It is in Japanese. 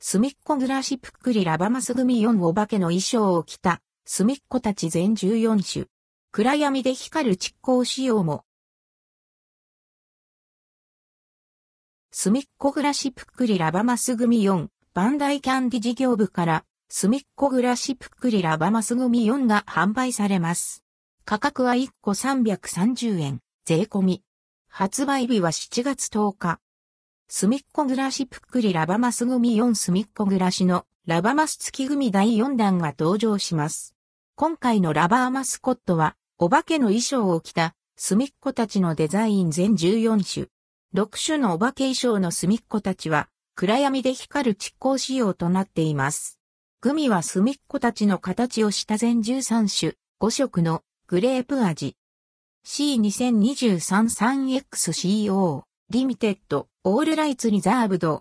すみっこ暮らしぷっくりラバマス組4お化けの衣装を着た、すみっこたち全14種。暗闇で光る蓄光仕様も。すみっこ暮らしぷっくりラバマス組4、バンダイキャンディ事業部から、すみっこ暮らしぷっくりラバマス組4が販売されます。価格は1個330円、税込み。発売日は7月10日。すみっこ暮らしぷっくりラバマス組4すみっこ暮らしのラバマス付き組第4弾が登場します。今回のラバーマスコットは、お化けの衣装を着たすみっこたちのデザイン全14種。6種のお化け衣装のすみっこたちは、暗闇で光る蓄光仕様となっています。グミはすみっこたちの形をした全13種、5色のグレープ味。C2023-3XCO リミテッドオールライツリザーブド